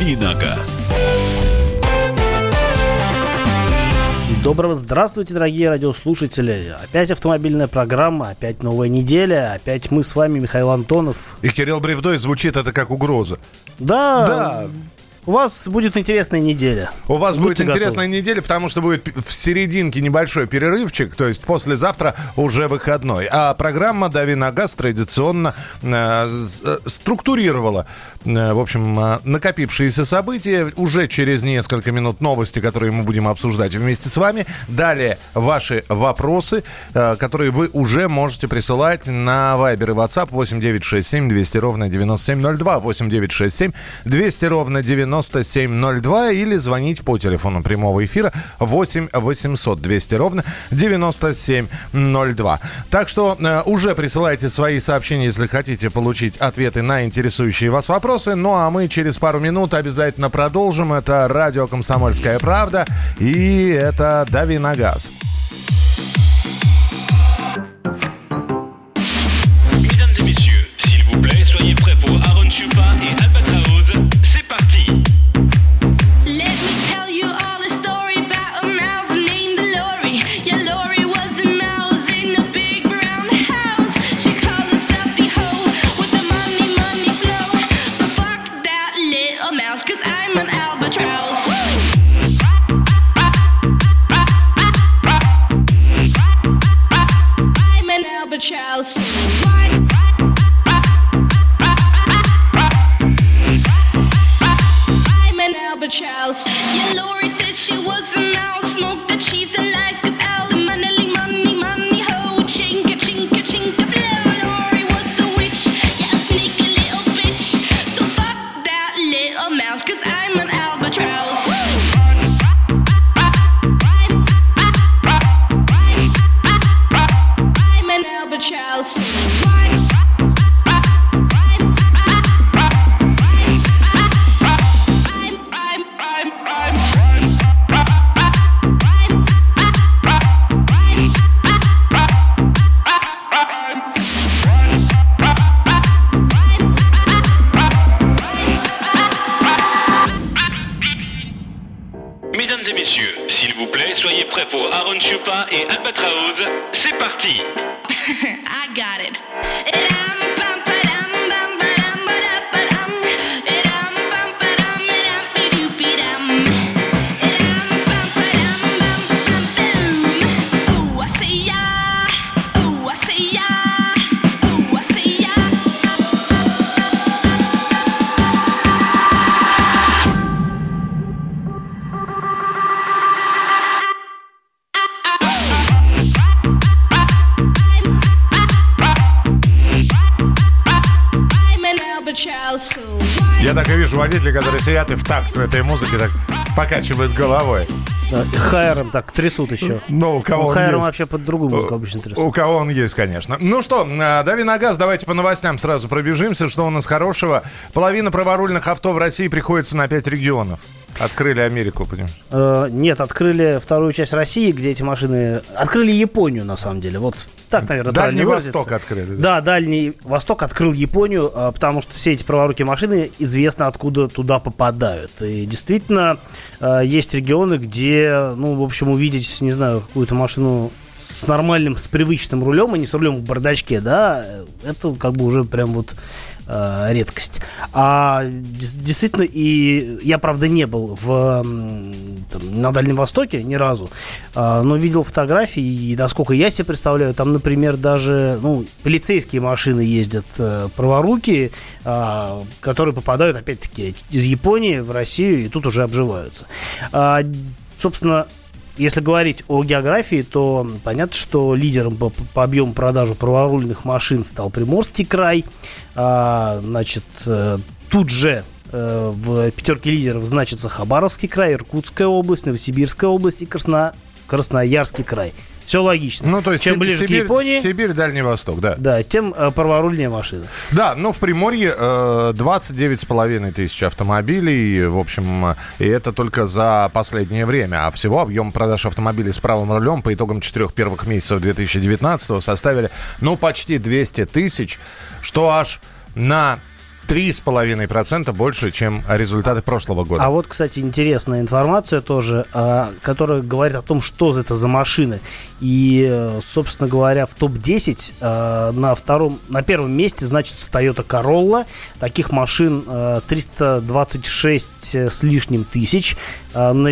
«Давиногаз». Доброго здравствуйте, дорогие радиослушатели. Опять автомобильная программа, опять новая неделя, опять мы с вами, Михаил Антонов. И Кирилл Бревдой звучит это как угроза. Да, Да. У вас будет интересная неделя. У вас Будьте будет интересная готовы. неделя, потому что будет в серединке небольшой перерывчик, то есть послезавтра уже выходной. А программа «Дави на газ» традиционно э, э, структурировала, э, в общем, э, накопившиеся события. Уже через несколько минут новости, которые мы будем обсуждать вместе с вами. Далее ваши вопросы, э, которые вы уже можете присылать на Viber и WhatsApp 8967 200 ровно 9702, 8967 200 ровно 9702 или звонить по телефону прямого эфира 8 800 200 ровно 9702. Так что э, уже присылайте свои сообщения, если хотите получить ответы на интересующие вас вопросы. Ну а мы через пару минут обязательно продолжим. Это радио «Комсомольская правда» и это «Дави на газ». Я так и вижу водителей, которые сидят и в такт этой музыки так покачивают головой. Хайером так трясут еще. Ну, у кого Ну, он Хайером есть. вообще под другую музыку обычно трясут. У кого он есть, конечно. Ну что, э, дави на газ, давайте по новостям сразу пробежимся. Что у нас хорошего? Половина праворульных авто в России приходится на 5 регионов. Открыли Америку, понимаешь? Э, Нет, открыли вторую часть России, где эти машины... Открыли Японию, на самом деле. Вот так, наверное, Дальний правильно выразиться. Восток открыли, да? Да, Дальний Восток открыл Японию, а, потому что все эти праворукие машины известно, откуда туда попадают. И действительно, э, есть регионы, где, ну, в общем, увидеть, не знаю, какую-то машину с нормальным, с привычным рулем, а не с рулем в бардачке, да, э, это как бы уже прям вот э, редкость. А действительно, и я, правда, не был в, там, на Дальнем Востоке ни разу, а, но видел фотографии, и насколько я себе представляю, там, например, даже ну, полицейские машины ездят э, праворукие, а, которые попадают, опять-таки, из Японии в Россию и тут уже обживаются. А, собственно, если говорить о географии, то понятно, что лидером по, по объему продажи праворульных машин стал Приморский край. А, значит, э, тут же э, в пятерке лидеров значится Хабаровский край, Иркутская область, Новосибирская область и Красно... Красноярский край. Все логично. Ну, то есть Чем ближе Сибирь, к Японии, Сибирь, Дальний Восток, да. да, тем э, праворульнее машина. Да, ну в Приморье э, 29,5 тысяч автомобилей, в общем, и это только за последнее время. А всего объем продаж автомобилей с правым рулем по итогам четырех первых месяцев 2019 составили, ну, почти 200 тысяч, что аж на 3,5% больше, чем результаты прошлого года. А вот, кстати, интересная информация тоже, а, которая говорит о том, что это за машины. И, э, собственно говоря, в топ-10 а, на втором, на первом месте значится Toyota Corolla. Таких машин а, 326 с лишним тысяч. А, на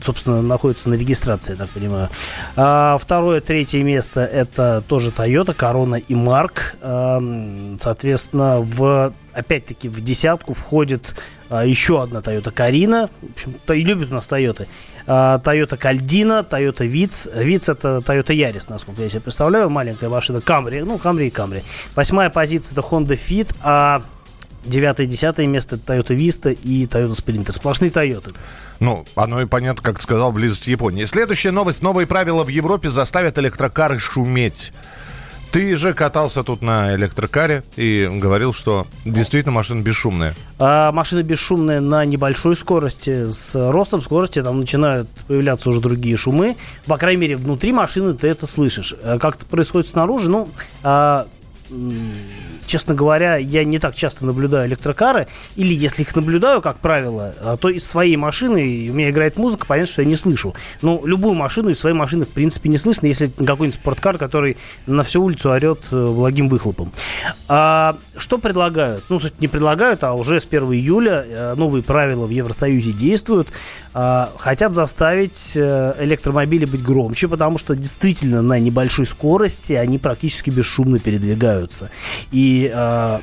собственно, находится на регистрации, я так понимаю. А, Второе, третье место это тоже Toyota, Corona и. А, м, Соответственно, в опять-таки в десятку входит а, еще одна Toyota Карина. В общем, то и любят у нас Toyota. Toyota Кальдина, Toyota Виц. Виц это Toyota Ярис, насколько я себе представляю. Маленькая машина Камри. Ну, Камри и Камри. Восьмая позиция это Honda Fit, а девятое и десятое место это Toyota Vista и Toyota Sprinter. Сплошные Toyota. Ну, оно и понятно, как сказал, близость Японии. Следующая новость. Новые правила в Европе заставят электрокары шуметь. Ты же катался тут на электрокаре и говорил, что действительно машина бесшумная. А машины бесшумные на небольшой скорости. С ростом скорости там начинают появляться уже другие шумы. По крайней мере, внутри машины ты это слышишь. А Как это происходит снаружи, ну, а, честно говоря, я не так часто наблюдаю электрокары. Или если их наблюдаю, как правило, а, то из своей машины у меня играет музыка, понятно, что я не слышу. Ну, любую машину из своей машины, в принципе, не слышно, если какой-нибудь спорткар, который на всю улицу орет э, благим выхлопом. А, что предлагают? Ну, суть не предлагают, а уже с 1 июля э, новые правила в Евросоюзе действуют. А, хотят заставить э, электромобили быть громче, потому что действительно на небольшой скорости они практически бесшумно передвигаются. И а,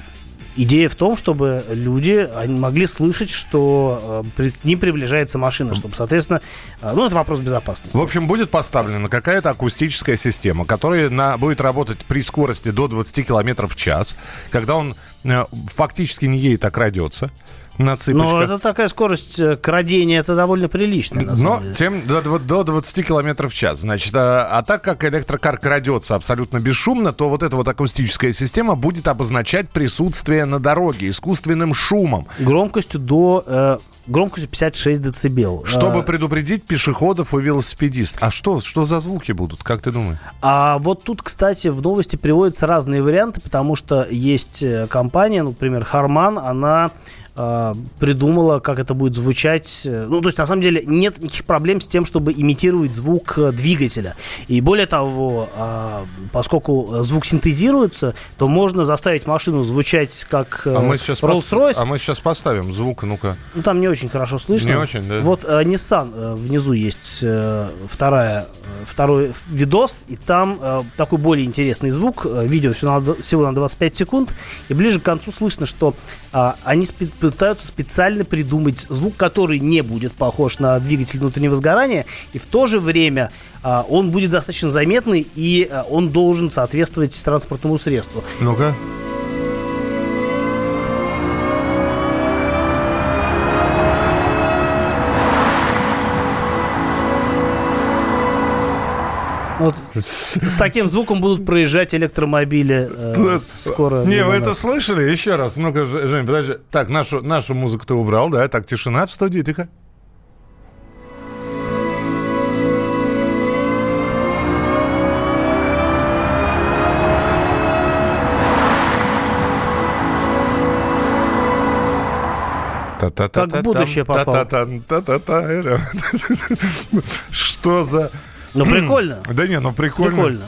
Идея в том, чтобы люди могли слышать, что э, к ним приближается машина, чтобы, соответственно, э, ну, это вопрос безопасности. В общем, будет поставлена какая-то акустическая система, которая на, будет работать при скорости до 20 км в час, когда он э, фактически не едет, а крадется на цыпочках. Но это такая скорость э, крадения, это довольно приличная, на Но самом деле. тем до, до 20 километров в час. Значит, а, а так как электрокар крадется абсолютно бесшумно, то вот эта вот акустическая система будет обозначать присутствие на дороге искусственным шумом, Громкостью до... э, громкостью 56 децибел. чтобы Э, предупредить пешеходов и велосипедист. А что, что за звуки будут, как ты думаешь? А вот тут, кстати, в новости приводятся разные варианты, потому что есть э, компания, например, Харман, она э, придумала, как это будет звучать. Э, Ну, то есть, на самом деле, нет никаких проблем с тем, чтобы имитировать звук э, двигателя. И более того, э, поскольку э, звук синтезируется, то можно заставить машину звучать как э, А мы сейчас, Rolls-Royce. а мы сейчас поставим звук, ну-ка. Ну, там не очень хорошо слышно. Не очень, да? Вот э, Nissan, э, внизу есть э, вторая, э, второй видос, и там э, такой более интересный звук. Э, видео всего на, всего на 25 секунд, и ближе к концу слышно, что а, они спе- пытаются специально придумать звук, который не будет похож на двигатель внутреннего сгорания, и в то же время а, он будет достаточно заметный, и а, он должен соответствовать транспортному средству. Ну-ка. Вот с таким звуком будут проезжать электромобили э, скоро. Не, вы это слышали? Еще раз. Ну-ка, Жень, подожди. Так, нашу, нашу музыку ты убрал, да? Так, тишина в студии, тихо. Как в будущее попал. Что за... Ну, прикольно. Да не, ну прикольно. Прикольно.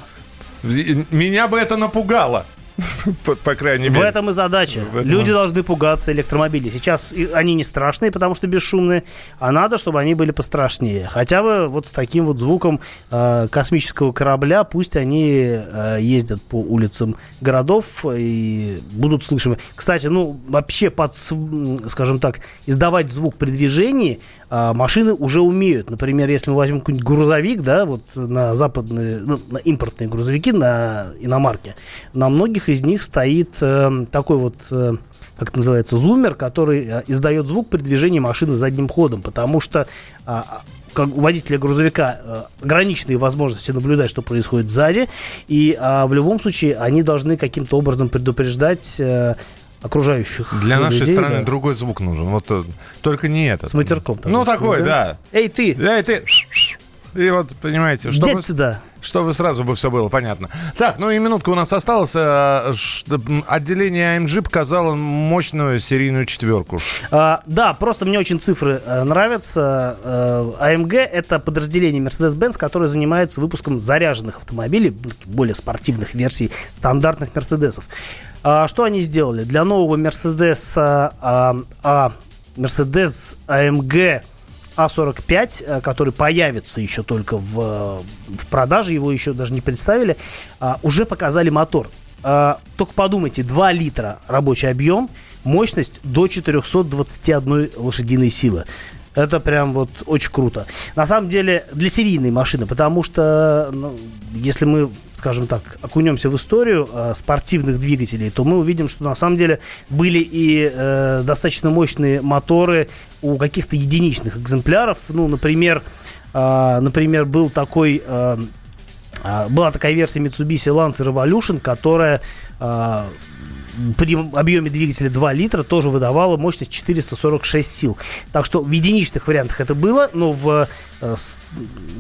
Меня бы это напугало. По, по крайней В мере. этом и задача. В этом- Люди должны пугаться электромобилей. Сейчас они не страшные, потому что бесшумные, а надо, чтобы они были пострашнее. Хотя бы вот с таким вот звуком э, космического корабля, пусть они э, ездят по улицам городов и будут слышимы. Кстати, ну, вообще, под, скажем так, издавать звук при движении э, машины уже умеют. Например, если мы возьмем какой-нибудь грузовик, да, вот на западные, ну, на импортные грузовики, на иномарке, на многих из них стоит э, такой вот э, как это называется, зумер, который э, издает звук при движении машины задним ходом, потому что а, как у водителя грузовика э, ограниченные возможности наблюдать, что происходит сзади, и а, в любом случае они должны каким-то образом предупреждать э, окружающих Для нашей людей, страны да. другой звук нужен. Вот э, только не этот. С матерком. Ну, такой, такой, да. Эй, ты, Да, и ты... И вот, понимаете, чтобы, дядь сюда. Чтобы сразу бы все было понятно. Так, ну и минутка у нас осталась. Э, Отделение AMG показало мощную серийную четверку. А, да, просто мне очень цифры э, нравятся. Э, AMG это подразделение Mercedes-Benz, которое занимается выпуском заряженных автомобилей, ну, более спортивных версий стандартных Мерседесов. А, что они сделали? Для нового Mercedes, а, а, Mercedes AMG А45, э, который появится еще только в, э, в продаже, его еще даже не представили, а, уже показали мотор. А, Только подумайте, 2 литра рабочий объем, мощность до 421 лошадиной силы. Это прям вот очень круто. На самом деле для серийной машины, потому что ну, если мы, скажем так, окунемся в историю э, спортивных двигателей, то мы увидим, что на самом деле были и э, достаточно мощные моторы у каких-то единичных экземпляров. Ну, например, э, например, был такой э, а, Была такая версия Mitsubishi Lancer Revolution, которая а, при объеме двигателя 2 литра тоже выдавала мощность 446 сил. Так что в единичных вариантах это было, но в, э, с-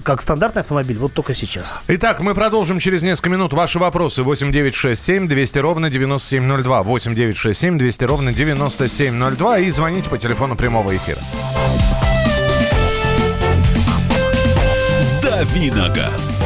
как стандартный автомобиль вот только сейчас. Итак, мы продолжим через несколько минут. Ваши вопросы 8967 200 ровно 9702. 8967 200 ровно 9702. И звоните по телефону прямого эфира. Давиногаз.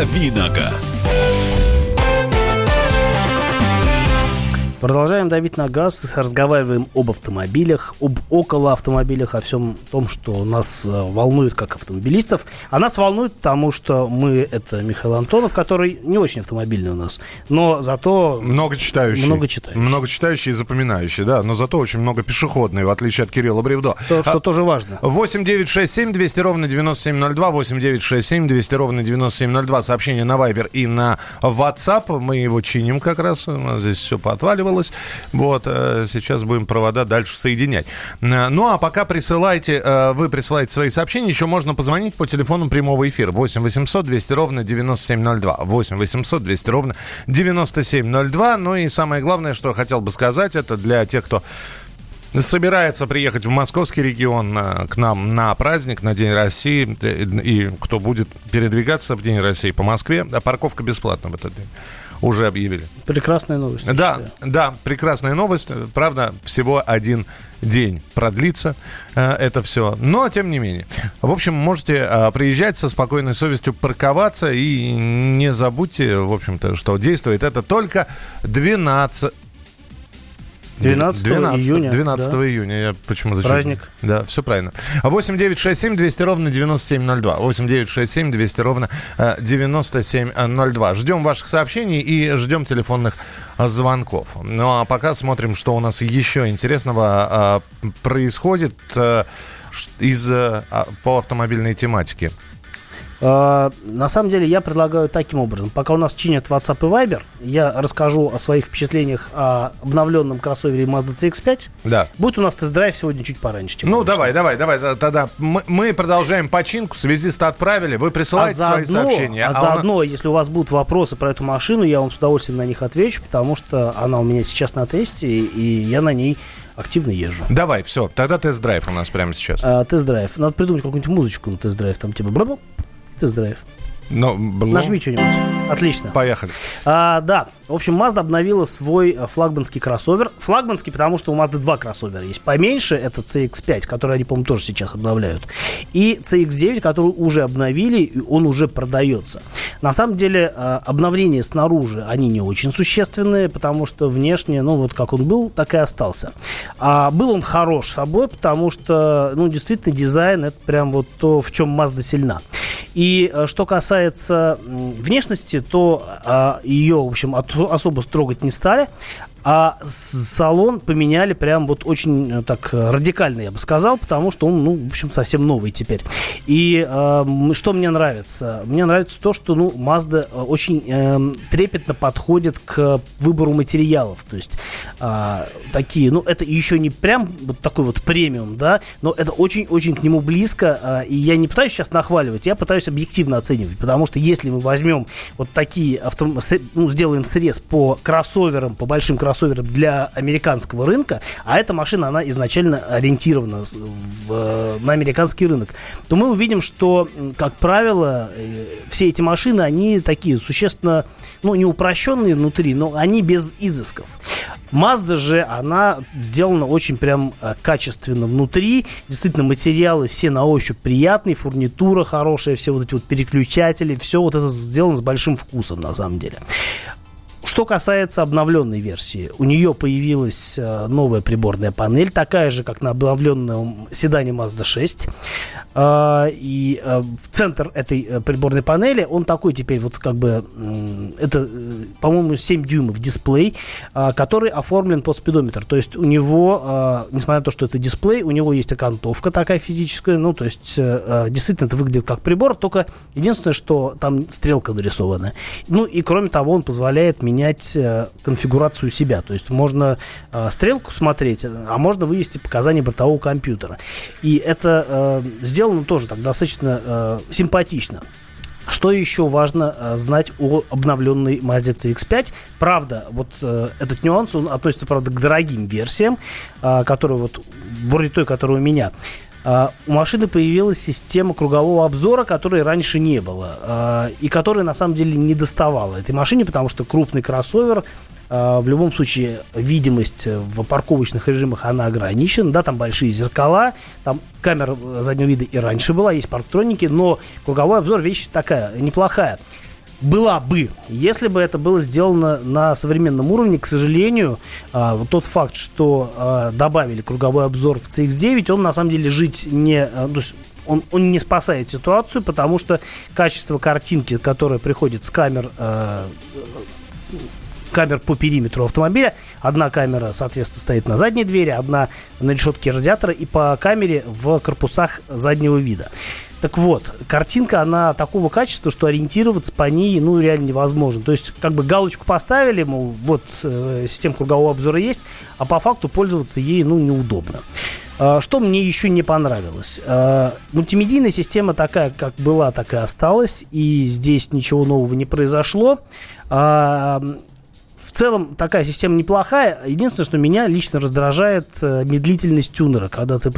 Давиногаз. Продолжаем давить на газ, разговариваем об автомобилях, об около автомобилях, о всем том, что нас э, волнует как автомобилистов. А нас волнует, потому что мы, это Михаил Антонов, который не очень автомобильный у нас, но зато Много читающий. Много читающий. Много читающий и запоминающий, да. Но зато очень много пешеходный, в отличие от Кирилла Бревдо. то, что А, тоже важно. 8 9 6 7 200 ровно 9702. 8 9 6 7 200 ровно 9702. Сообщение на Viber и на WhatsApp. Мы его чиним как раз. Здесь все поотваливалось. Вот. э, Сейчас будем провода дальше соединять. Э, Ну, а пока присылайте, э, вы присылаете свои сообщения. Еще можно позвонить по телефону прямого эфира. 8 800 200 ровно 9702. 8 800 200 ровно 9702. Ну и самое главное, что хотел бы сказать, это для тех, кто собирается приехать в московский регион к нам на праздник, на День России, и кто будет передвигаться в День России по Москве, а парковка бесплатна в этот день. Уже объявили. Прекрасная новость. Да, да, прекрасная новость. Правда, всего один день продлится э, это все. Но, тем не менее. В общем, можете э, приезжать со спокойной совестью, парковаться. И не забудьте, в общем-то, что действует это только 12... 12 июня, 12 да. июня. Я почему-то... Праздник. чуть- Да, все правильно. 8 9 6 7 200 ровно 9702. 8 9 6 7 200 ровно э, 9702. Ждем ваших сообщений и ждем телефонных э, звонков. Ну а пока смотрим, что у нас еще интересного э, происходит э, из, э, а, по автомобильной тематике. А, На самом деле я предлагаю таким образом. Пока у нас чинят WhatsApp и Viber, я расскажу о своих впечатлениях о обновленном кроссовере Mazda CX-5. Да. Будет у нас тест-драйв сегодня чуть пораньше, чем Ну, обычно. давай, давай, давай. Тогда мы, мы продолжаем починку. Связиста отправили. Вы А присылаете свои заодно, сообщения. а на- заодно, если у вас будут вопросы про эту машину, я вам с удовольствием на них отвечу, потому что она у меня сейчас на тесте, и я на ней активно езжу. Давай, все. Тогда тест-драйв у нас прямо сейчас. А, тест-драйв. Надо придумать какую-нибудь музычку на тест-драйв, там типа тест-драйв. Ну, блум. Нажми что-нибудь. Отлично. Поехали. А, да, в общем, Mazda обновила свой э, флагманский кроссовер. Флагманский, потому что у Mazda два кроссовера есть. Поменьше это CX-5, который они, по-моему, тоже сейчас обновляют. И CX-9, который уже обновили, и он уже продается. На самом деле, э, обновления снаружи, они не очень существенные, потому что внешне, ну, вот как он был, так и остался. А был он хорош собой, потому что, ну, действительно, дизайн, это прям вот то, в чем Mazda сильна. И э, что касается внешности, то а, ее, в общем, особо строгать не стали. А салон поменяли прям вот очень э, так э, радикально, я бы сказал, потому что он, ну, в общем, совсем новый теперь. И э, что мне нравится? Мне нравится то, что, ну, Mazda э, очень эм, трепетно подходит к выбору материалов. То есть а, такие, ну, это еще не прям вот такой вот премиум, да, но это очень-очень к нему близко. а, и я не пытаюсь сейчас нахваливать, я пытаюсь объективно оценивать, потому что если мы возьмем вот такие, автом... сре- ну, сделаем срез по кроссоверам, по большим кроссоверам для американского рынка, а эта машина, она изначально ориентирована в, на американский рынок, то мы увидим, что, как правило, э, все эти машины, они такие существенно, ну, не упрощенные внутри, но они без изысков. Mazda же, она сделана очень прям э, качественно внутри. Действительно, материалы все на ощупь приятные, фурнитура хорошая, все вот эти вот переключатели, все вот это сделано с большим вкусом на самом деле. Что касается обновленной версии, у нее появилась э, новая приборная панель, такая же, как на обновленном седане Mazda 6. А, и э, центр этой э, приборной панели, он такой теперь вот как бы, это, э, по-моему, 7 дюймов дисплей, а, который оформлен под спидометр. То есть у него, а, несмотря на то, что это дисплей, у него есть окантовка такая физическая, ну, то есть э, э, действительно это выглядит как прибор, только единственное, что там стрелка нарисована. Ну и кроме того, он позволяет менять э, конфигурацию себя. То есть можно стрелку смотреть, а можно вывести показания бортового компьютера. И это сделано тоже так достаточно симпатично. Что еще важно э, знать о обновленной Mazda CX-5? Правда, вот э, этот нюанс, он относится, правда, к дорогим версиям, э, которые вот, вроде той, которая у меня. У машины появилась система кругового обзора, которой раньше не было. и которая на самом деле не доставала этой машине, потому что крупный кроссовер в любом случае видимость в парковочных режимах она ограничена, да, там большие зеркала, там камера э, заднего вида и раньше была, есть парктроники, но круговой обзор вещь такая неплохая была бы, если бы это было сделано на современном уровне. К сожалению, а, тот факт, что а, добавили круговой обзор в CX-9, он на самом деле жить не... а, то есть он, он не спасает ситуацию, потому что качество картинки, которое приходит с камер а, камер по периметру автомобиля. Одна камера, соответственно, стоит на задней двери, одна на решетке радиатора и по камере в корпусах заднего вида. Так вот, картинка, она такого качества, что ориентироваться по ней, ну, реально невозможно. То есть, как бы галочку поставили, мол, вот э, система кругового обзора есть, а по факту пользоваться ей, ну, неудобно. А, Что мне еще не понравилось? А, Мультимедийная система такая, как была, так и осталась, и здесь ничего нового не произошло. А, В целом такая система неплохая. Единственное, что меня лично раздражает э, медлительность тюнера. Когда ты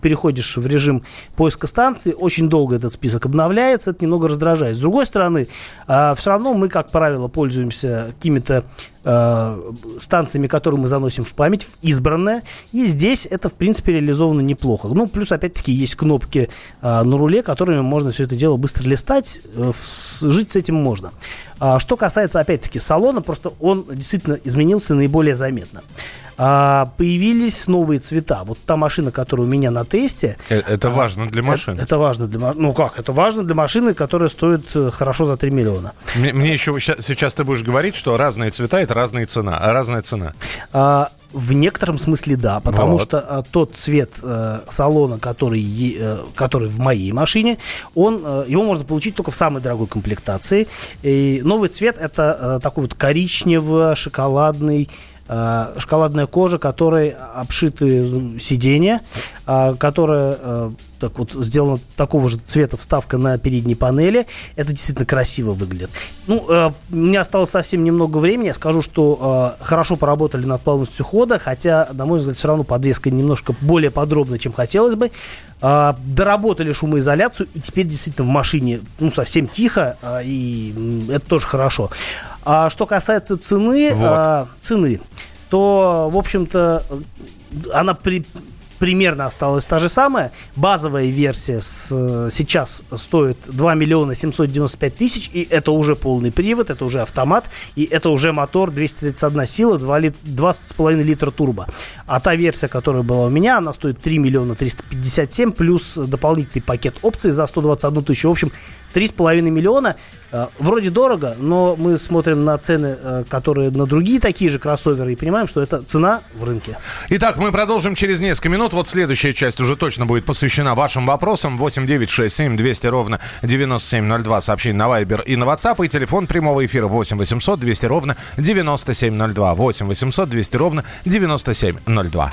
переходишь в режим поиска станции, очень долго этот список обновляется, это немного раздражает. С другой стороны, все равно мы, как правило, пользуемся какими-то э, станциями, которые мы заносим в память, в избранное. И здесь это, в принципе, реализовано неплохо. Ну, плюс, опять-таки, есть кнопки э, на руле, которыми можно все это дело быстро листать. Э, в- жить с этим можно. А, что касается, опять-таки, салона, просто он действительно изменился наиболее заметно. А, появились новые цвета. Вот та машина, которая у меня на тесте, Э, Это важно для машины. это, это важно для машины. Ну как, это важно для машины, которая стоит э, хорошо за 3 миллиона. Мне, мне еще сейчас ты будешь говорить, что разные цвета это разная цена, а разная цена. А, в некотором смысле да, потому Вот. что а, тот цвет э, салона, который, э, который в моей машине, он, э, его можно получить только в самой дорогой комплектации. И новый цвет это э, такой вот коричнево-шоколадный э, шоколадная кожа, которой обшиты сиденья, э, которая э, так вот сделана такого же цвета вставка на передней панели. Это действительно красиво выглядит. Ну, э, у меня осталось совсем немного времени. Я скажу, что э, хорошо поработали над плавностью хода, хотя, на мой взгляд, все равно подвеска немножко более подробно, чем хотелось бы. Э, доработали шумоизоляцию, и теперь действительно в машине ну, совсем тихо, э, и это тоже хорошо. А что касается цены, Вот. э, цены, то, в общем-то, она при, примерно осталась та же самая. Базовая версия с, сейчас стоит 2 миллиона 795 тысяч, и это уже полный привод, это уже автомат, и это уже мотор 231 сила, 2 лит- 2,5 литра турбо. А та версия, которая была у меня, она стоит 3 миллиона 357, плюс дополнительный пакет опций за 121 тысячу. В общем, 3,5 миллиона. Э, вроде дорого, но мы смотрим на цены, э, которые на другие такие же кроссоверы, и понимаем, что это цена в рынке. Итак, мы продолжим через несколько минут. Вот следующая часть уже точно будет посвящена вашим вопросам. 8 9 6 7 200 ровно 9702. Сообщение на Viber и на WhatsApp. И телефон прямого эфира 8 800 200 ровно 9702. 8 800 200 ровно 9702.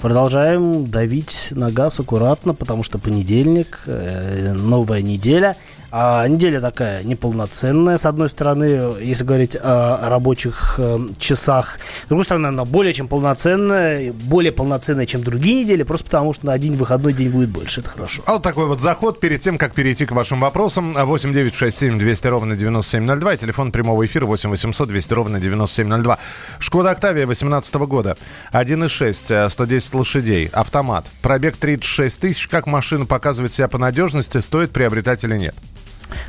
Продолжаем давить на газ аккуратно, потому что понедельник, э, новая неделя, а неделя такая неполноценная, с одной стороны, если говорить о рабочих э, часах. С другой стороны, она более чем полноценная, более полноценная, чем другие недели, просто потому что на один выходной день будет больше. Это хорошо. А вот такой вот заход перед тем, как перейти к вашим вопросам. 8 9 6 7 200 ровно 9702. И телефон прямого эфира 8 800 200 ровно 9702. Шкода Октавия 18 года. 1,6, э, 110 лошадей. Автомат. Пробег 36 тысяч. Как машина показывает себя по надежности, стоит приобретать или нет?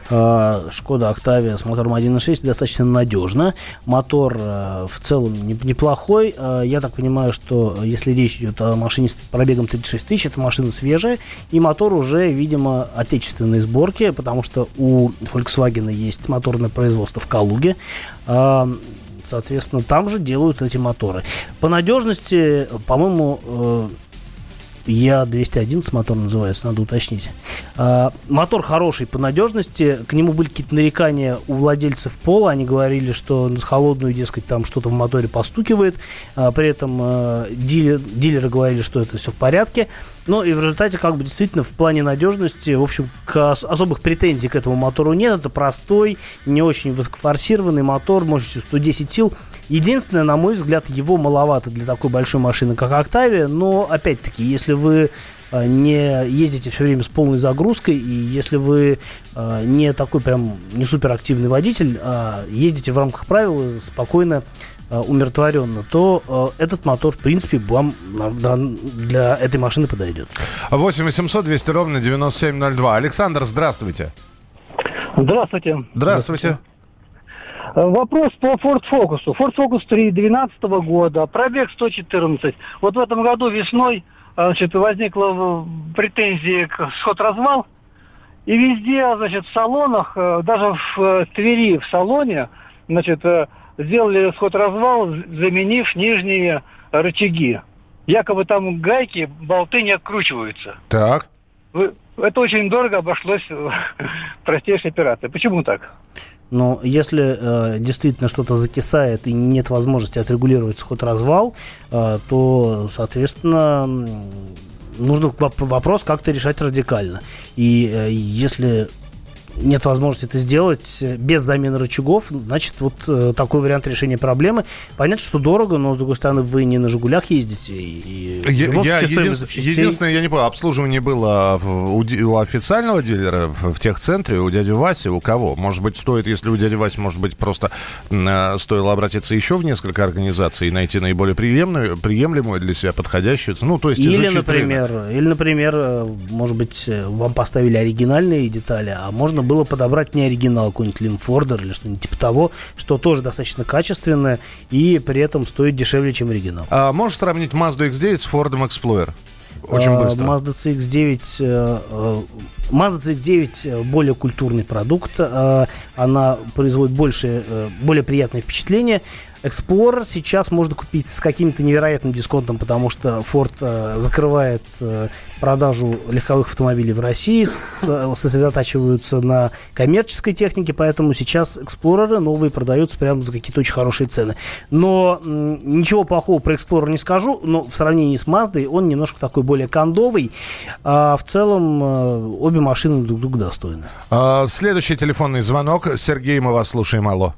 А, Шкода Октавия с мотором 1.6 достаточно надежно. Мотор э, в целом не- неплохой. А, Я так понимаю, что если речь идет о машине с пробегом 36 тысяч, это машина свежая. И мотор уже, видимо, отечественной сборки, потому что у Volkswagen есть моторное производство в Калуге. Соответственно, там же делают эти моторы. По надежности, по-моему, э, я-211 мотор называется, надо уточнить. А, мотор хороший по надежности. К нему были какие-то нарекания у владельцев пола. Они говорили, что на холодную, дескать, там что-то в моторе постукивает. А, при этом а, дилер- дилеры говорили, что это все в порядке. Ну и в результате, как бы действительно, в плане надежности, в общем, к ос- особых претензий к этому мотору нет. Это простой, не очень высокофорсированный мотор мощностью 110 сил. Единственное, на мой взгляд, его маловато для такой большой машины, как Октавия. Но, опять-таки, если вы э, не ездите все время с полной загрузкой, и если вы э, не такой прям не суперактивный водитель, а ездите в рамках правил спокойно, умиротворенно, то э, этот мотор, в принципе, вам для этой машины подойдет. 8 800 200 ровно 9702. Александр, здравствуйте. Здравствуйте. Здравствуйте. Э, Вопрос по Ford Focus. Ford Focus 3 2012 года, пробег 114. Вот в этом году весной э, значит, возникла э, претензия к сход-развал. И везде, значит, в салонах, э, даже в э, Твери в салоне, значит, э, сделали сход-развал, заменив нижние рычаги. Якобы там гайки, болты не откручиваются. Так. Это очень дорого обошлось простейшей операции. Почему так? Но если э, действительно что-то закисает и нет возможности отрегулировать сход-развал, э, то, соответственно, нужно воп- вопрос как-то решать радикально. И э, если нет возможности это сделать э, без замены рычагов, значит, вот э, такой вариант решения проблемы. Понятно, что дорого, но, с другой стороны, вы не на «Жигулях» ездите. И Я, я запчастей- единственное, я не понял, обслуживание было у, у официального дилера в, в техцентре, у дяди Васи, у кого? Может быть, стоит, если у дяди Васи, может быть, просто э, стоило обратиться еще в несколько организаций и найти наиболее приемлемую, приемлемую для себя подходящую цену, ну, то есть Или, например, рынок. или, например, э, может быть, вам поставили оригинальные детали, а можно было подобрать не оригинал, какой-нибудь Лимфордер или что-нибудь типа того, что тоже достаточно качественное и при этом стоит дешевле, чем оригинал. А можешь сравнить Mazda X9 с Ford Explorer? Очень А, быстро. Mazda CX-9 э, э, Mazda CX-9 э, более культурный продукт, она производит больше, более приятное впечатление. Explorer сейчас можно купить с каким-то невероятным дисконтом, потому что Ford э, закрывает э, продажу легковых автомобилей в России, с- э, сосредотачиваются на коммерческой технике, поэтому сейчас Explorer новые продаются прямо за какие-то очень хорошие цены. Но м, ничего плохого про Explorer не скажу, но в сравнении с Mazda он немножко такой более кондовый, а в целом э, обе машины друг друга достойны. А, следующий телефонный звонок. Сергей, мы вас слушаем. Алло.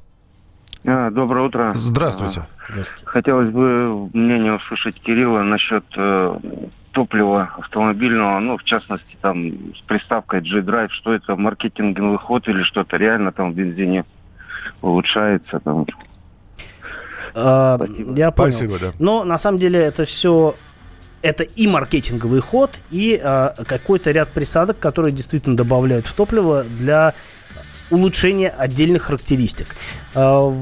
А, доброе утро. Здравствуйте. Здравствуйте. Хотелось бы мнение услышать Кирилла насчет э, топлива автомобильного, ну, в частности, там, с приставкой G-Drive, что это, маркетинговый ход или что-то реально там в бензине улучшается, там, А, Спасибо. Я понял. Спасибо, да. Но на самом деле это все это и маркетинговый ход, и а, какой-то ряд присадок, которые действительно добавляют в топливо для улучшения отдельных характеристик. А,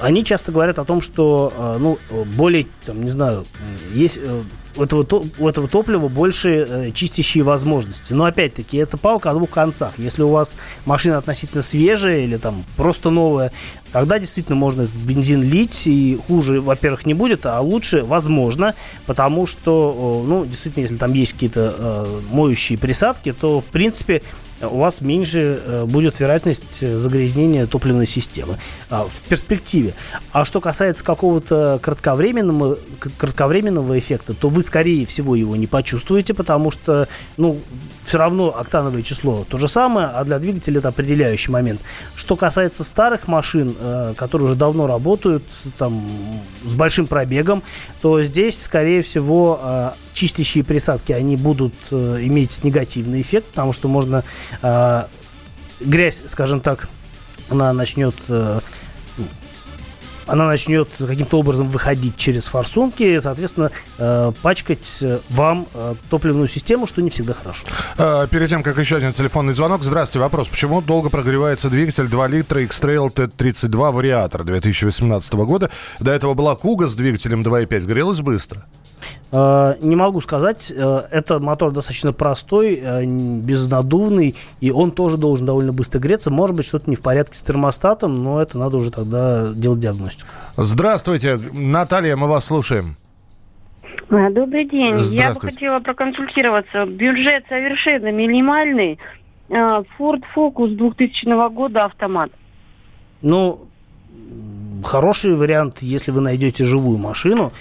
они часто говорят о том, что а, ну, более, там, не знаю, есть э, у этого, то- у этого топлива больше э, чистящие возможности. Но опять-таки, это палка о двух концах. Если у вас машина относительно свежая или там просто новая, тогда действительно можно бензин лить, и хуже, во-первых, не будет, а лучше возможно, потому что, э, ну, действительно, если там есть какие-то э, моющие присадки, то, в принципе, у вас меньше э, будет вероятность э, загрязнения топливной системы а, в перспективе. А что касается какого-то кратковременного, кратковременного эффекта, то вы, скорее всего, его не почувствуете, потому что, ну, все равно октановое число то же самое, а для двигателя это определяющий момент. Что касается старых машин, э, которые уже давно работают, там, с большим пробегом, то здесь, скорее всего, э, чистящие присадки, они будут э, иметь негативный эффект, потому что можно грязь, скажем так, она начнет она начнет каким-то образом выходить через форсунки, соответственно, э, пачкать э, вам э, топливную систему, что не всегда хорошо. Перед тем, как еще один телефонный звонок. Здравствуйте, вопрос. Почему долго прогревается двигатель 2 литра X-Trail T32 вариатор 2018 года? До этого была Куга с двигателем 2.5. Грелась быстро? Э, Не могу сказать. Э, Это мотор достаточно простой, э, безнадувный, и он тоже должен довольно быстро греться. Может быть, что-то не в порядке с термостатом, но это надо уже тогда делать диагностику. Здравствуйте, Наталья, мы вас слушаем. А, Добрый день. Я бы хотела проконсультироваться. Бюджет совершенно минимальный. А, Ford Focus 2000 года автомат. Ну, хороший вариант, если вы найдете живую машину.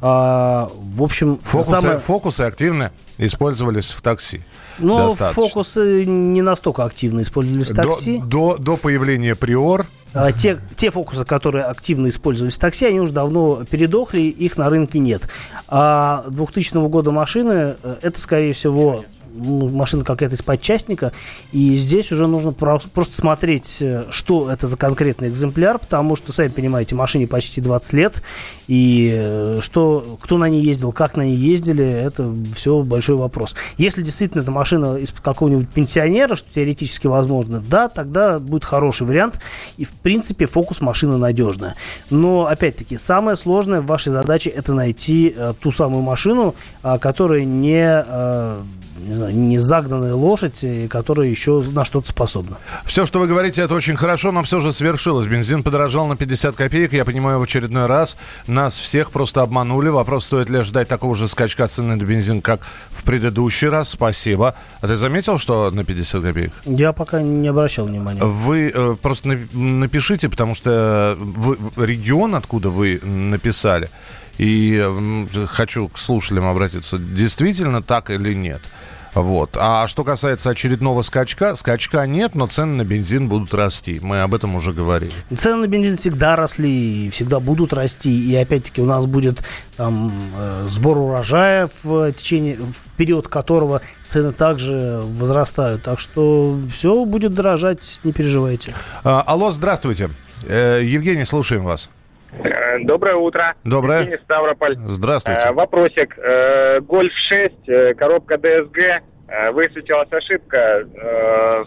А, в общем, Фокусы, самое- фокусы активно использовались в такси. Но Достаточно. фокусы не настолько активно использовались в До, такси. до, до появления Приор А, те, те фокусы, которые активно использовались в такси, они уже давно передохли, их на рынке нет. А 2000 года машины, э, это, скорее всего, ну, машина какая-то из подчастника, и здесь уже нужно про- просто смотреть, э, что это за конкретный экземпляр, потому что, сами понимаете, машине почти 20 лет, и э, что, кто на ней ездил, как на ней ездили, это все большой вопрос. Если действительно эта машина из какого-нибудь пенсионера, что теоретически возможно, да, тогда будет хороший вариант, и в принципе фокус машины надежная. Но, опять-таки, самое сложное в вашей задаче это найти э, ту самую машину, которая не, не, знаю, не загнанная лошадь, которая еще на что-то способна. Все, что вы говорите, это очень хорошо, но все же свершилось. Бензин подорожал на 50 копеек. Я понимаю, в очередной раз нас всех просто обманули. Вопрос, стоит ли ждать такого же скачка цены на бензин, как в предыдущий раз. Спасибо. А ты заметил, что на 50 копеек? Я пока не обращал внимания. Вы э, просто на- напишите, потому что вы- регион, откуда вы написали, и хочу к слушателям обратиться, действительно так или нет. Вот. А что касается очередного скачка, скачка нет, но цены на бензин будут расти. Мы об этом уже говорили. Цены на бензин всегда росли и всегда будут расти. И опять-таки у нас будет там э, сбор урожая в течение, в период которого цены также возрастают. Так что все будет дорожать, не переживайте. А, алло, здравствуйте. Э, Евгений, слушаем вас. Э, Доброе утро. Доброе. Евгений Ставрополь. Здравствуйте. Э, Вопросик. Э, Гольф 6, э, коробка ДСГ. Высветилась ошибка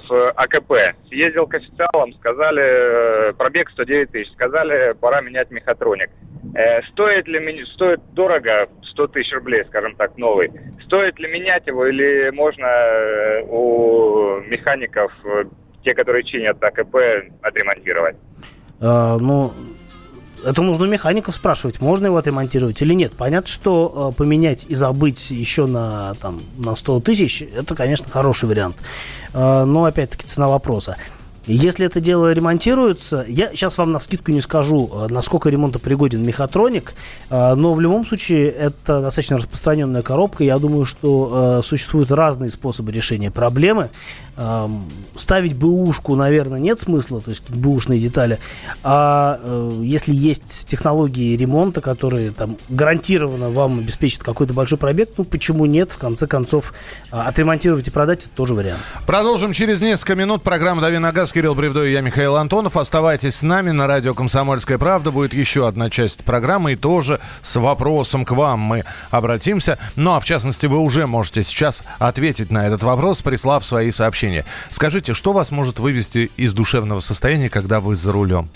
с АКП. Съездил к официалам, сказали, пробег 109 тысяч, сказали, пора менять мехатроник. Стоит ли стоит дорого, 100 тысяч рублей, скажем так, новый. Стоит ли менять его или можно у механиков, те, которые чинят АКП, отремонтировать? Э, ну, это нужно у механиков спрашивать, можно его отремонтировать или нет. Понятно, что э, поменять и забыть еще на, там, на 100 тысяч, это, конечно, хороший вариант. Э, но, опять-таки, цена вопроса. Если это дело ремонтируется, я сейчас вам на скидку не скажу, э, насколько ремонтопригоден мехатроник, э, но в любом случае это достаточно распространенная коробка. Я думаю, что э, существуют разные способы решения проблемы. Эм, Ставить бэушку, наверное, нет смысла, то есть бэушные детали. А э, если есть технологии ремонта, которые там гарантированно вам обеспечат какой-то большой пробег, ну почему нет? В конце концов, э, отремонтировать и продать это тоже вариант. Продолжим через несколько минут. Программа «Дави на газ». Кирилл Бревдо и я, Михаил Антонов. Оставайтесь с нами на радио «Комсомольская правда». Будет еще одна часть программы. И тоже с вопросом к вам мы обратимся. Ну, а в частности, вы уже можете сейчас ответить на этот вопрос, прислав свои сообщения. Скажите, что вас может вывести из душевного состояния, когда вы за рулем?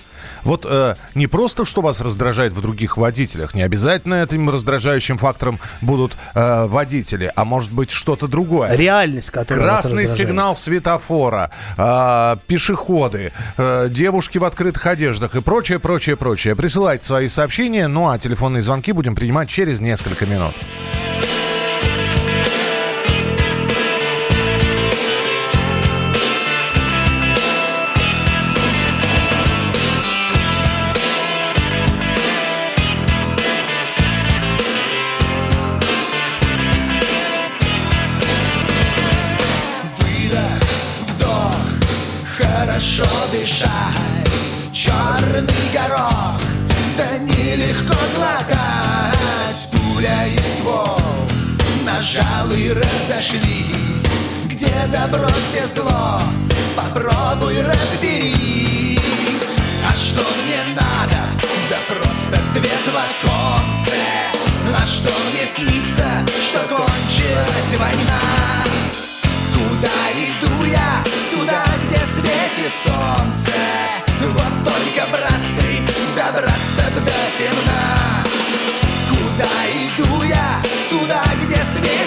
Вот э, не просто, что вас раздражает в других водителях, не обязательно этим раздражающим фактором будут э, водители, а может быть что-то другое. Реальность, которая Красный сигнал светофора, э, пешеходы, э, девушки в открытых одеждах и прочее, прочее, прочее. Присылайте свои сообщения, ну а телефонные звонки будем принимать через несколько минут. Разошлись Где добро, где зло Попробуй разберись А что мне надо? Да просто свет в оконце А что мне снится? Что кончилась война Куда иду я? Туда, где светит солнце Вот только, братцы, добраться б до темна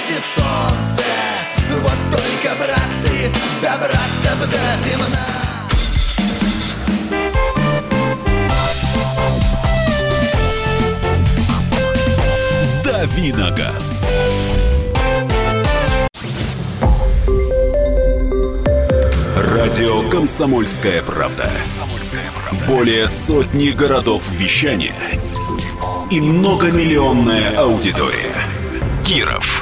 светит солнце Вот только, братцы, добраться б до темна Давиногаз. Радио «Комсомольская правда». Более сотни городов вещания и многомиллионная аудитория. Киров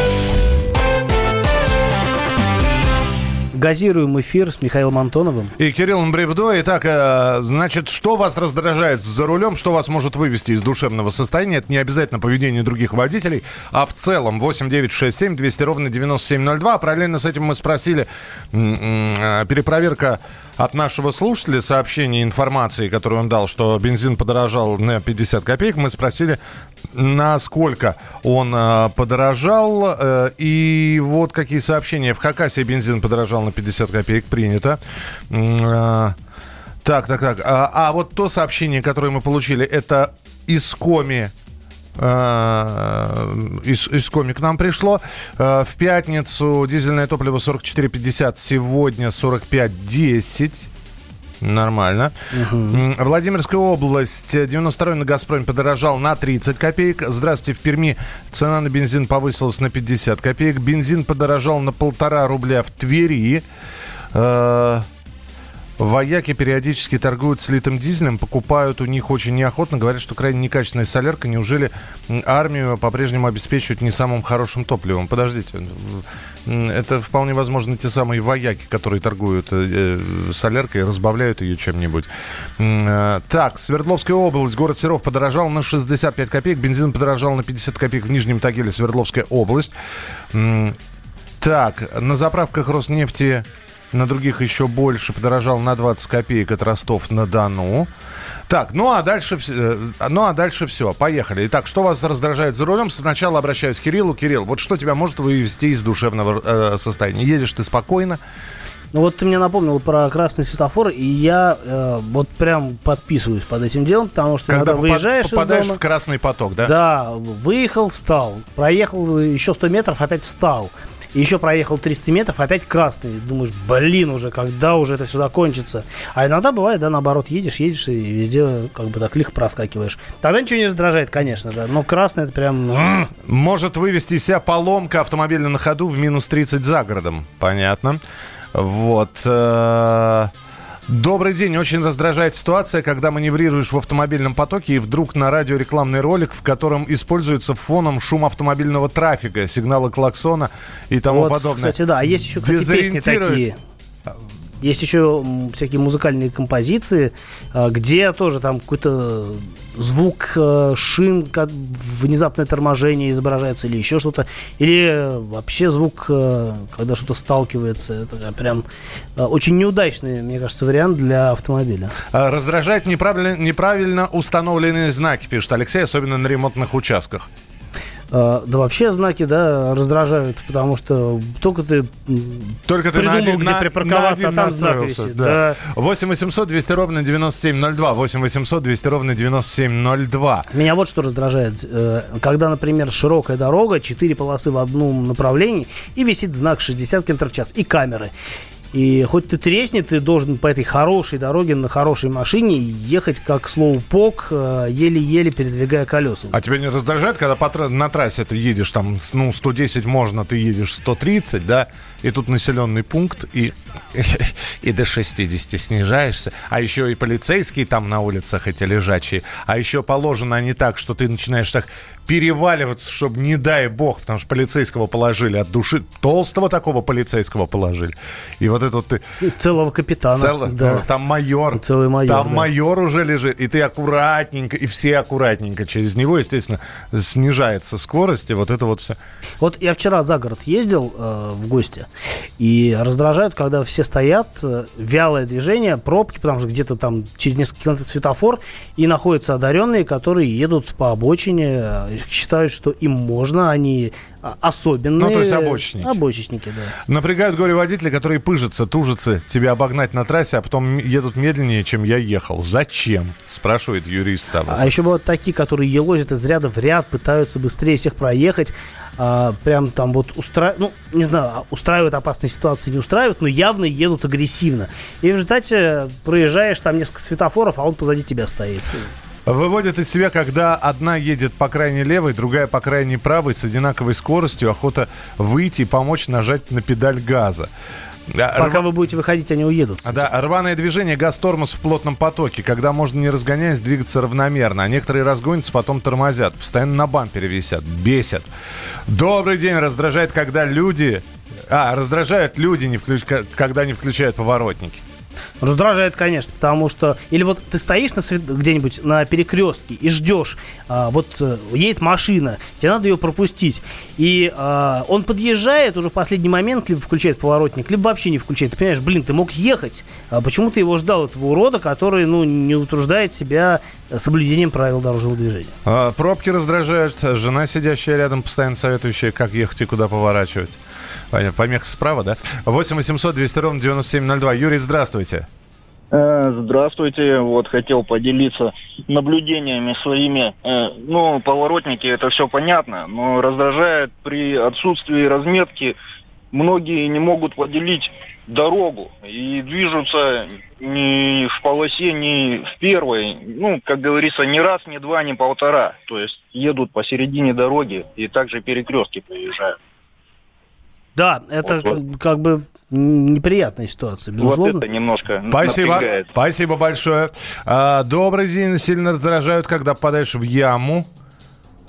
Газируем эфир с Михаилом Антоновым. И Кириллом Бревдо. Итак, э, значит, что вас раздражает за рулем, что вас может вывести из душевного состояния? Это не обязательно поведение других водителей, а в целом 8967 200 ровно 9702. Параллельно с этим мы спросили э, перепроверка от нашего слушателя сообщения информации, которую он дал, что бензин подорожал на 50 копеек. Мы спросили, насколько он э, подорожал. э, и вот какие сообщения. В Хакасии бензин подорожал на 50 копеек. Принято. Э, так, так, так. А, а вот то сообщение, которое мы получили, это из Коми из, из коми к нам пришло. Э, В пятницу дизельное топливо 44,50, сегодня 45,10. Нормально. М, Владимирская область. 92 на «Газпроме» подорожал на 30 копеек. Здравствуйте, в Перми цена на бензин повысилась на 50 копеек. Бензин подорожал на полтора рубля в Твери. Э, Вояки периодически торгуют слитым дизелем, покупают у них очень неохотно, говорят, что крайне некачественная солярка. Неужели армию по-прежнему обеспечивают не самым хорошим топливом? Подождите, это вполне возможно те самые вояки, которые торгуют э, э, соляркой разбавляют ее чем-нибудь. Э, Так, Свердловская область, город Серов подорожал на 65 копеек, бензин подорожал на 50 копеек в Нижнем Тагиле, Свердловская область. Так, на заправках Роснефти на других еще больше, подорожал на 20 копеек, это Ростов-на-Дону. Так, ну а дальше, э, ну а дальше все, поехали. Итак, что вас раздражает за рулем? Сначала обращаюсь к Кириллу. Кирилл, вот что тебя может вывести из душевного э, состояния? Едешь ты спокойно, Ну вот ты мне напомнил про красный светофор, и я э, вот прям подписываюсь под этим делом, потому что когда выезжаешь попадаешь из дома, в красный поток, да? Да, выехал, встал. Проехал еще 100 метров, опять встал. Еще проехал 300 метров, опять красный. Думаешь, блин, уже когда уже это все закончится? А иногда бывает, да, наоборот, едешь, едешь и везде как бы так лихо проскакиваешь. Тогда ничего не раздражает, конечно, да. Но красный это прям... м, Может вывести из себя поломка автомобиля на ходу в минус 30 за городом. Понятно. Вот. Добрый день. Очень раздражает ситуация, когда маневрируешь в автомобильном потоке и вдруг на радио рекламный ролик, в котором используется фоном шум автомобильного трафика, сигналы клаксона и тому вот, подобное. Кстати, да. Есть еще, кстати, песни такие. Есть еще всякие музыкальные композиции, а, где тоже там какой-то звук э, шин, как внезапное торможение изображается или еще что-то. Или вообще звук, э, когда что-то сталкивается. Это прям э, очень неудачный, мне кажется, вариант для автомобиля. А, Раздражает неправильно, неправильно установленные знаки, пишет Алексей, особенно на ремонтных участках. Э, Да вообще знаки, да, раздражают, потому что только ты Только ты придумал, на один, где на- припарковаться, на а там знак висит. да. Да. 8 800 200 ровно 9702. 8 800 200 ровно 9702. Меня вот что раздражает. Э, Когда, например, широкая дорога, четыре полосы в одном направлении, и висит знак 60 км в час, и камеры. И хоть ты тресни, ты должен по этой хорошей дороге на хорошей машине ехать как слоупок, э, еле-еле передвигая колесами. А тебя не раздражает, когда по на трассе ты едешь там, ну, 110 можно, ты едешь 130, да, и тут населенный пункт, и, и до 60 снижаешься, а еще и полицейские там на улицах эти лежачие, а еще положено они так, что ты начинаешь так переваливаться, чтобы, не дай бог, потому что полицейского положили от души, толстого такого полицейского положили. И вот это вот ты... Целого капитана. Цело- да. ну, там майор. Целый майор, Там да. майор уже лежит, и ты аккуратненько, и все аккуратненько через него, естественно, снижается скорость, и вот это вот все. Вот я вчера за город ездил э, в гости, и раздражают, когда все стоят, э, вялое движение, пробки, потому что где-то там через несколько километров светофор, и находятся одаренные, которые едут по обочине, э, считают, что им можно, они особенные. Ну, то есть обочечники. Обочечники, да. Напрягают горе-водители, которые пыжатся, тужатся тебя обогнать на трассе, а потом едут медленнее, чем я ехал. Зачем? Спрашивает юрист Ставров. А еще бывают такие, которые елозят из ряда в ряд, пытаются быстрее всех проехать, а, прям там вот устраивают, ну, не знаю, а устраивают опасные ситуации, не устраивают, но явно едут агрессивно. И в результате проезжаешь там несколько светофоров, а он позади тебя стоит. Выводят из себя, когда одна едет по крайней левой, другая по крайней правой с одинаковой скоростью, охота выйти и помочь нажать на педаль газа. Да, Пока рва- вы будете выходить, они уедут. А, Да, рваное движение, газ-тормоз в плотном потоке, когда можно не разгоняясь двигаться равномерно, а некоторые разгонятся, потом тормозят, постоянно на бампере висят, бесят. Добрый день, раздражает, когда люди... А, раздражают люди, не к- когда не включают поворотники. Раздражает, конечно, потому что... Или вот ты стоишь на свет- где-нибудь на перекрестке и ждешь, а, вот э, едет машина, тебе надо ее пропустить. И а, он подъезжает уже в последний момент, либо включает поворотник, либо вообще не включает. Ты понимаешь, блин, ты мог ехать. А почему ты его ждал, этого урода, который, ну, не утруждает себя соблюдением правил дорожного движения? А, Пробки раздражают, жена, сидящая рядом, постоянно советующая, как ехать и куда поворачивать. Понятно, помеха справа, да? 8 800 200 ровно 9702. Юрий, здравствуйте. Э, Здравствуйте, вот хотел поделиться наблюдениями своими. Э, Ну, поворотники, это все понятно, но раздражает при отсутствии разметки. Многие не могут поделить дорогу и движутся ни в полосе, ни в первой. Ну, как говорится, ни раз, ни два, ни полтора. То есть едут посередине дороги и также перекрестки проезжают. Да, это Вот, как бы неприятная ситуация, безусловно. Вот это немножко Спасибо. напрягает. Спасибо большое. А, добрый день. Сильно раздражают, когда попадаешь в яму,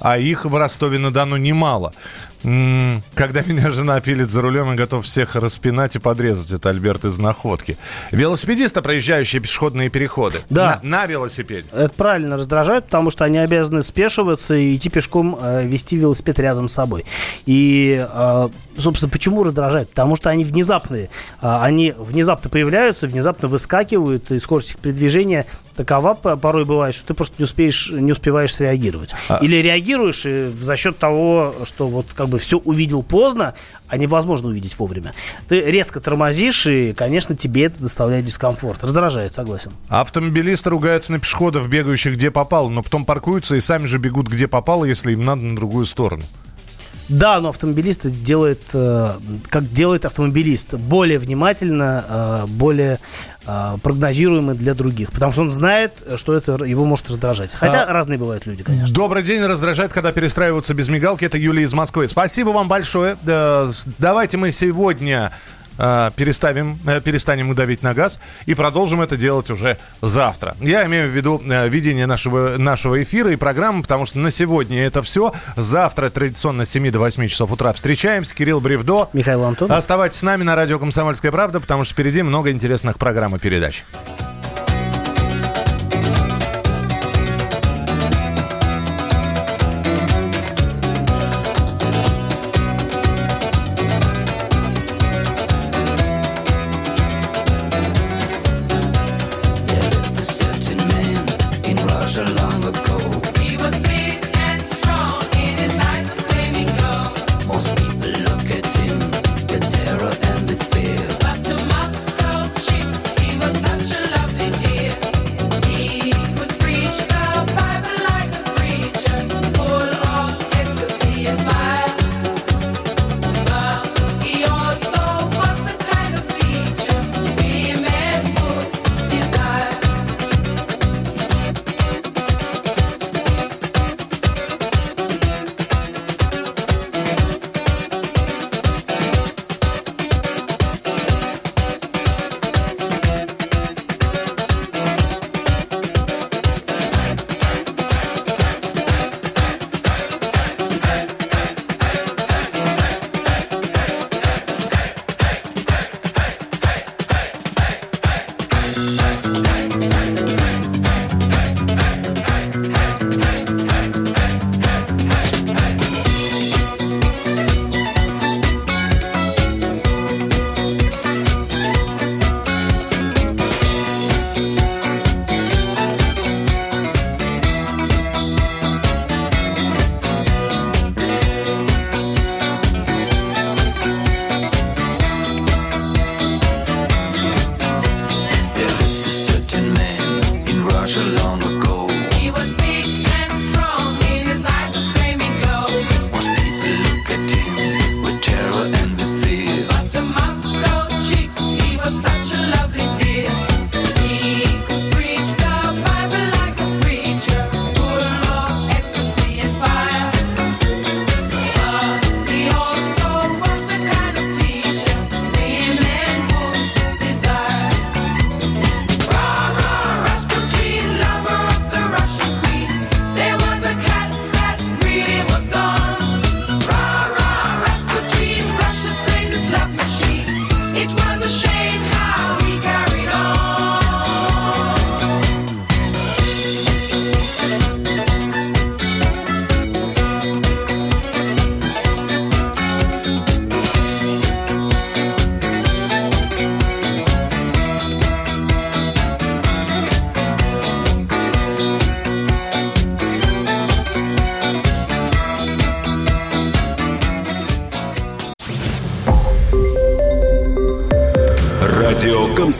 а их в Ростове-на-Дону немало. Когда меня жена пилит за рулем и готов всех распинать и подрезать. Это Альберт из Находки. Велосипедисты, проезжающие пешеходные переходы. Да. На, на велосипеде. Это правильно раздражает, потому что они обязаны спешиваться и идти пешком, э, вести велосипед рядом с собой. И, э, собственно, почему раздражает? Потому что они внезапные. А, Они внезапно появляются, внезапно выскакивают, и скорость их передвижения такова по- порой бывает, что ты просто не успеешь, не успеваешь среагировать. А- Или реагируешь и за счет того, что вот как бы все увидел поздно, а невозможно увидеть вовремя. Ты резко тормозишь, и, конечно, тебе это доставляет дискомфорт. Раздражает, согласен. Автомобилисты ругаются на пешеходов, бегающих где попало, но потом паркуются и сами же бегут где попало, если им надо на другую сторону. Да, но автомобилист делает, э, как делает автомобилист, более внимательно, э, более э, прогнозируемый для других, потому что он знает, что это его может раздражать. Хотя А- разные бывают люди, конечно. Добрый день, раздражает, когда перестраиваются без мигалки. Это Юлия из Москвы. Спасибо вам большое. Давайте мы сегодня э, переставим, э, перестанем давить на газ и продолжим это делать уже завтра. Я имею в виду э, ведение нашего, нашего эфира и программы, потому что на сегодня это все. Завтра традиционно с 7 до 8 часов утра встречаемся. Кирилл Бревдо. Михаил Антонов. Оставайтесь с нами на радио «Комсомольская правда», потому что впереди много интересных программ и передач.